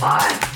Bye.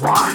Why?